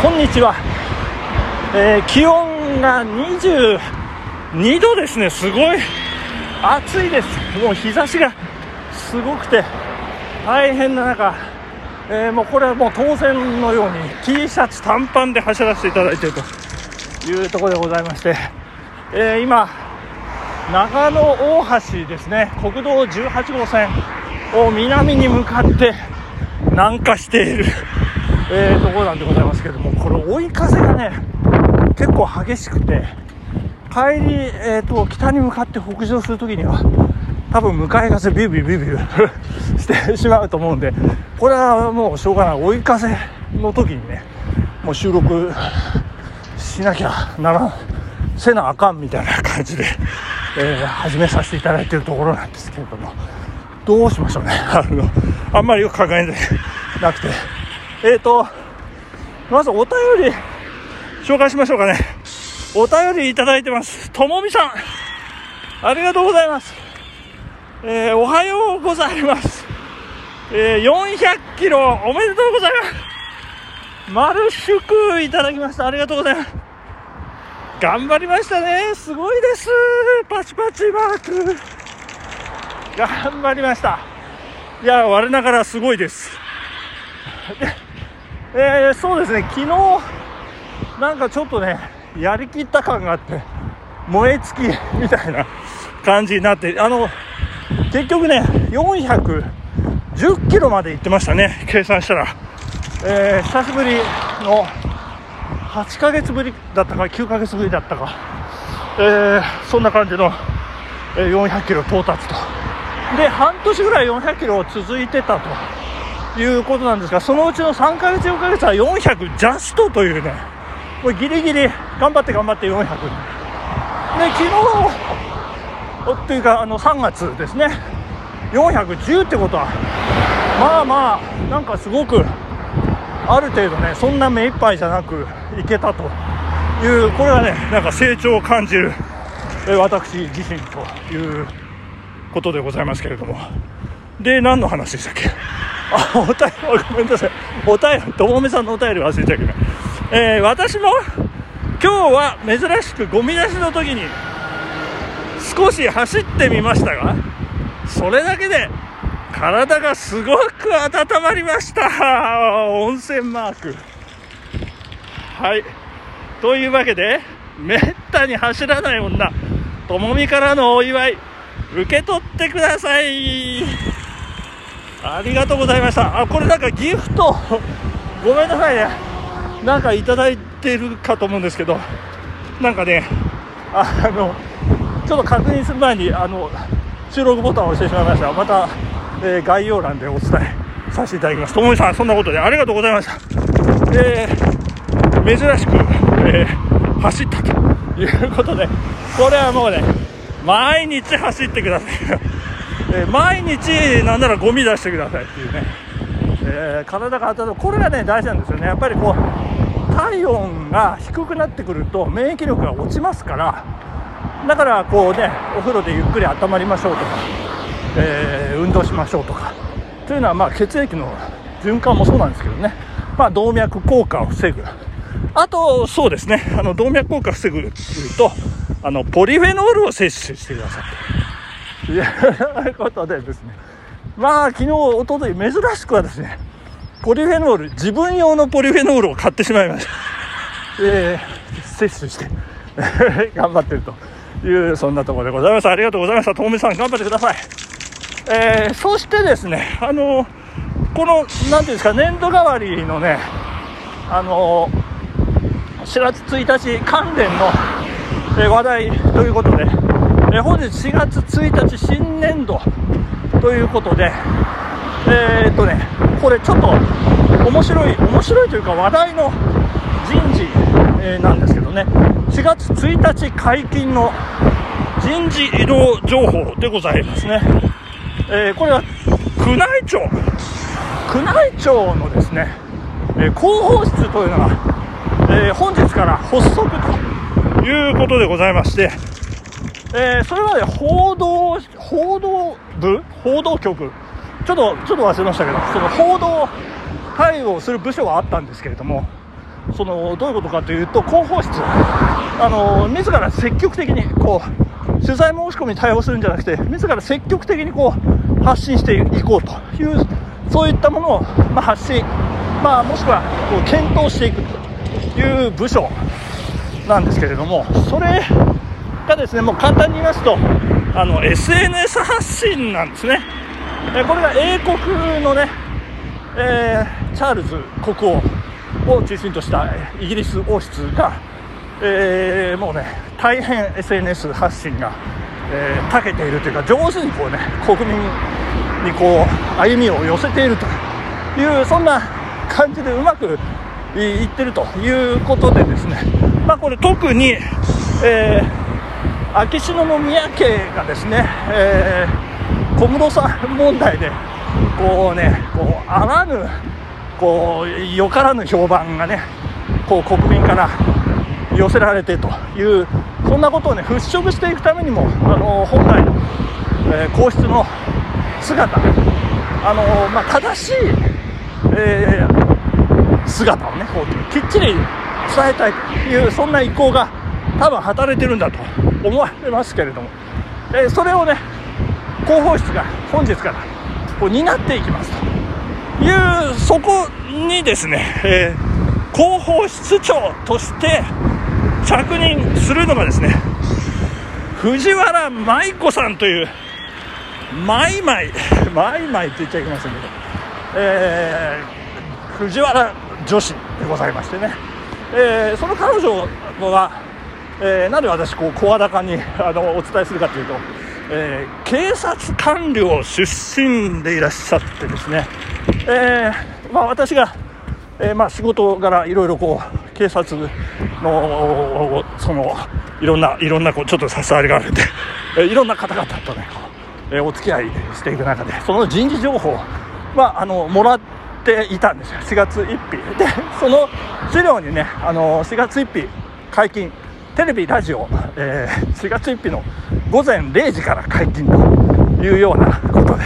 こんにちは、えー気温が22度ですね。すごい。暑いです。もう日差しがすごくて大変な中、えーもうこれはもう当然のように T シャツ短パンで走らせていただいているというところでございまして、えー今長野大橋ですね。国道18号線を南に向かって南下している、えーところなんでございますけどもこれ追い風がね結構激しくて帰り、えー、と北に向かって北上するときには多分向かい風ビュービュービュービュー してしまうと思うんでこれはもうしょうがない。追い風の時にねもう収録しなきゃならんせなあかんみたいな感じで、えー始めさせていただいているところなんですけれどもどうしましょうね。あのあんまりよく考えなくて。えーとまずお便り紹介しましょうかね。お便りいただいてます。ともみさんありがとうございます。えーおはようございます。えー400キロおめでとうございます。丸祝いただきました。ありがとうございます。頑張りましたね。すごいです。パチパチマーク。頑張りました。いや我ながらすごいです。えーそうですね。昨日なんかちょっとねやりきった感があって燃え尽きみたいな感じになってあの結局ね410キロまで行ってましたね。計算したら、えー久しぶりの8ヶ月ぶりだったか9ヶ月ぶりだったか、えーそんな感じの、え400キロ到達と。で半年ぐらい400キロ続いてたと。いうことなんですがそのうちの3ヶ月4ヶ月は400ジャストというねもうギリギリ頑張って頑張って400で昨日おっていうかあの3月ですね。410ってことはまあまあなんかすごくある程度ねそんな目いっぱいじゃなくいけたというこれはねなんか成長を感じるえ私自身ということでございますけれども。で何の話でしたっけ？あお便りごめんなさい。お便りともめさんのお便り忘れちゃいけない、えー私も今日は珍しくゴミ出しの時に少し走ってみましたがそれだけで体がすごく温まりました。温泉マーク。はい。というわけでめったに走らない女ともみからのお祝い受け取ってください。ありがとうございました。あこれなんかギフト。ごめんなさいね。なんかいただいてるかと思うんですけど。なんかねあのちょっと確認する前にあの収録ボタンを押してしまいました。また、えー概要欄でお伝えさせていただきます。ともみさんそんなことでありがとうございました。えー珍しく、えー走ったということでこれはもうね毎日走ってください、えー毎日なんならゴミ出してくださいっていうね、えー体が温まる。これがね大事なんですよね。やっぱりこう体温が低くなってくると免疫力が落ちますからだからこうねお風呂でゆっくり温まりましょうとか、えー運動しましょうとかというのはまあ血液の循環もそうなんですけどね、まあ、動脈硬化を防ぐ。あとそうですね。あの動脈硬化を防ぐとあのポリフェノールを摂取してください。ということでですね。まあ昨日おととい珍しくはですねポリフェノール自分用のポリフェノールを買ってしまいました。えー摂取して 頑張ってるというそんなところでございます。ありがとうございました。ともみさん頑張ってください。えーそしてですねあのこの何ていうんですか年度替わりのねあの4月1日関連の、えー話題ということで、え本日4月1日新年度。ということでえーっとねこれちょっと面白い面白いというか話題の人事、えなんですけどね。4月1日解禁の人事異動情報でございますね、えーこれは宮内庁。宮内庁のですね、え広報室というのが、えー本日から発足ということでございまして、えーそれまで報道報道部？報道局？ちょっとちょっと忘れましたけどその報道対応する部署はあったんですけれどもそのどういうことかというと広報室。あの自ら積極的にこう取材申し込みに対応するんじゃなくて自ら積極的にこう発信していこうというそういったものを、まあ、発信、まあ、もしくはこう検討していくという部署なんですけれどもそれがですねもう簡単に言いますとあの SNS 発信なんですね。えこれが英国のね、えー、チャールズ国王を中心としたイギリス王室が、えー、もうね大変 SNS 発信が、えー、長けているというか上手にこうね国民にこう歩みを寄せているというそんな感じでうまくいってるということでですね、まあ、これ特に、えー、秋篠宮家がですね、えー、小室さん問題でこうねこうあらぬこうよからぬ評判がねこう国民から寄せられてというそんなことをね払拭していくためにもあの本来の、えー、皇室の姿あの、まあ、正しい、えー、姿をねこうきっちり伝えたいというそんな意向が多分働いてるんだと。思われますけれども、えー、それをね広報室が本日からこう担っていきますと。いうそこにですね、えー、広報室長として着任するのがですね藤原舞子さんというマイマイマイマイって言っちゃいけませんけど、えー、藤原女史でございましてね、えー、その彼女は、えー、なんで私こう声高にあのお伝えするかというと、えー、警察官僚出身でいらっしゃってですね、えーまあ、私が、えーまあ、仕事柄いろいろこう警察のそのいろんないろんなこうちょっと差し障りがあるんで、え、いろんな方々とねえお付き合いしていく中でその人事情報はあのもらっていたんですよ。4月1日。でその資料にねあの4月1日解禁テレビラジオ、えー、4月1日の午前0時から解禁というようなことで、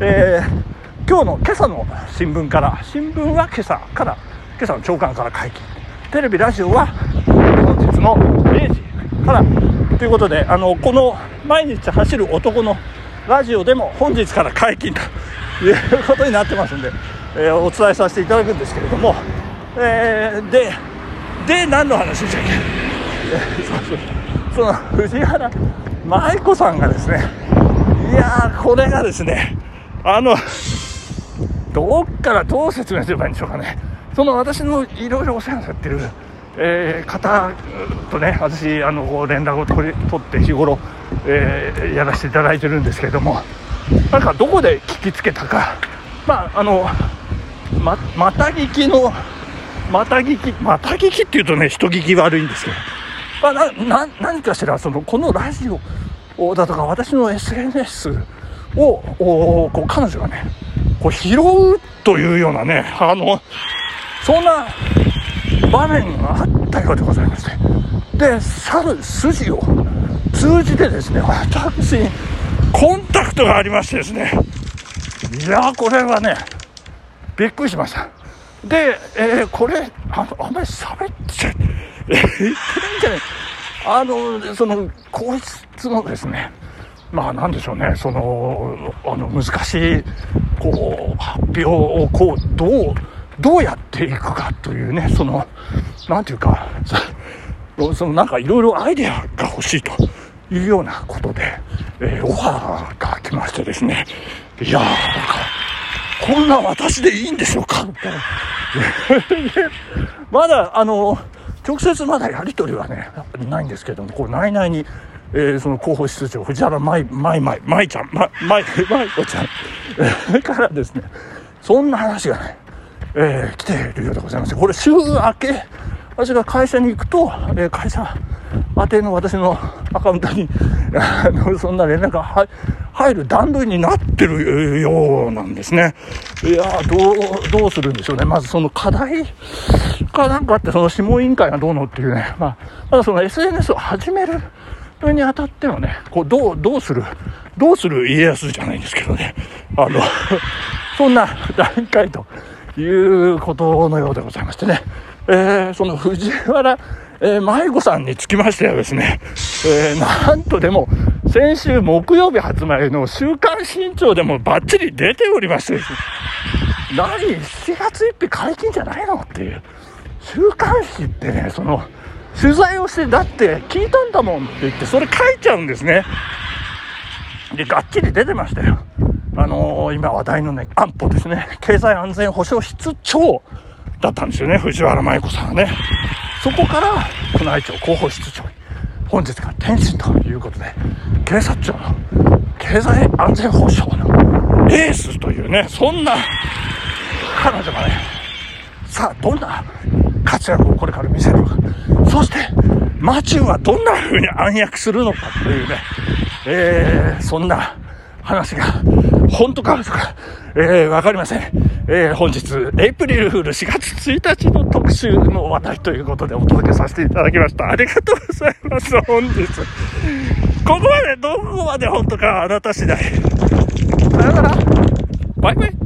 えー、今日の今朝の新聞から新聞は今朝から今朝の朝刊から解禁。テレビラジオは本日の0時からということであのこの毎日走る男のラジオでも本日から解禁ということになってますんで、えー、お伝えさせていただくんですけれども、えー、でで何の話でしたっけ、えー、そうそう。その藤原舞子さんがですねいやこれがですねあのどっからどう説明すればいいんでしょうかね。その私のいろいろお世話になってる、えー、方とね私あの連絡を取り取って日頃えー、やらせていただいてるんですけれどもなんかどこで聞きつけたか。まああのままた聞きのまた聞きまた聞きっていうとね人聞き悪いんですけど、まあ、な何かしらそのこのラジオだとか私の SNS をこう彼女がねこう拾うというようなねあのそんな場面があったようでございましてで去る筋を通じてですね、私にコンタクトがありましてですね、いやこれはね、びっくりしました。で、えー、これ、あの、あんまり喋っちゃ、あの、その、皇室のですね、まあなんでしょうね、その、あの、難しい、こう、発表を、こう、どう、どうやっていくかというね、その、なんていうか、そのなんかいろいろアイデアが欲しいと。いうようなことで、えー、オファーが来ましてですね、いやー、なんか、こんな私でいいんでしょうか。まだ、あの、直接まだやり取りはね、ないんですけども、こう、内々に、えー、その広報室長、藤原舞、舞、舞、舞ちゃん、舞、舞、舞子ちゃん、えー、からですね、そんな話がね、えー、来ているようでございます。これ、週明け、私が会社に行くと、えー、会社宛ての私のアカウントにあのそんな連絡が入る段取りになってるようなんですね。いやどう、どうするんでしょうね。まずその課題かなんかあって、その諮問委員会がどうのっていうね。まあ、ただその SNS を始めるにあたってはね、こう、どう、どうする、どうする家康じゃないんですけどね。あのそんな段階ということのようでございましてね。えー、その藤原、えー、舞子さんにつきましてはですね、えー、なんとでも、先週木曜日発売の週刊新潮でもバッチリ出ておりまして、何 ?7 月1日解禁じゃないのっていう。週刊誌ってね、その、取材をして、だって聞いたんだもんって言って、それ書いちゃうんですね。で、がっちり出てましたよ。あのー、今話題のね、安保ですね。経済安全保障室長だったんですよね、藤原麻衣子さんがね。そこから、宮内庁広報室長に、本日から転身ということで、警察庁の経済安全保障のエースというね、そんな彼女がね、さあ、どんな活躍をこれから見せるのか。そして、マチューはどんな風に暗躍するのかというね、えー、そんな話が、本当か嘘か、えー、わかりません。えー、本日、エイプリルフール4月1日の特集の話題ということでお届けさせていただきました。ありがとうございます、本日。ここまで、どこまで本当かあなた次第。さよなら。バイバイ。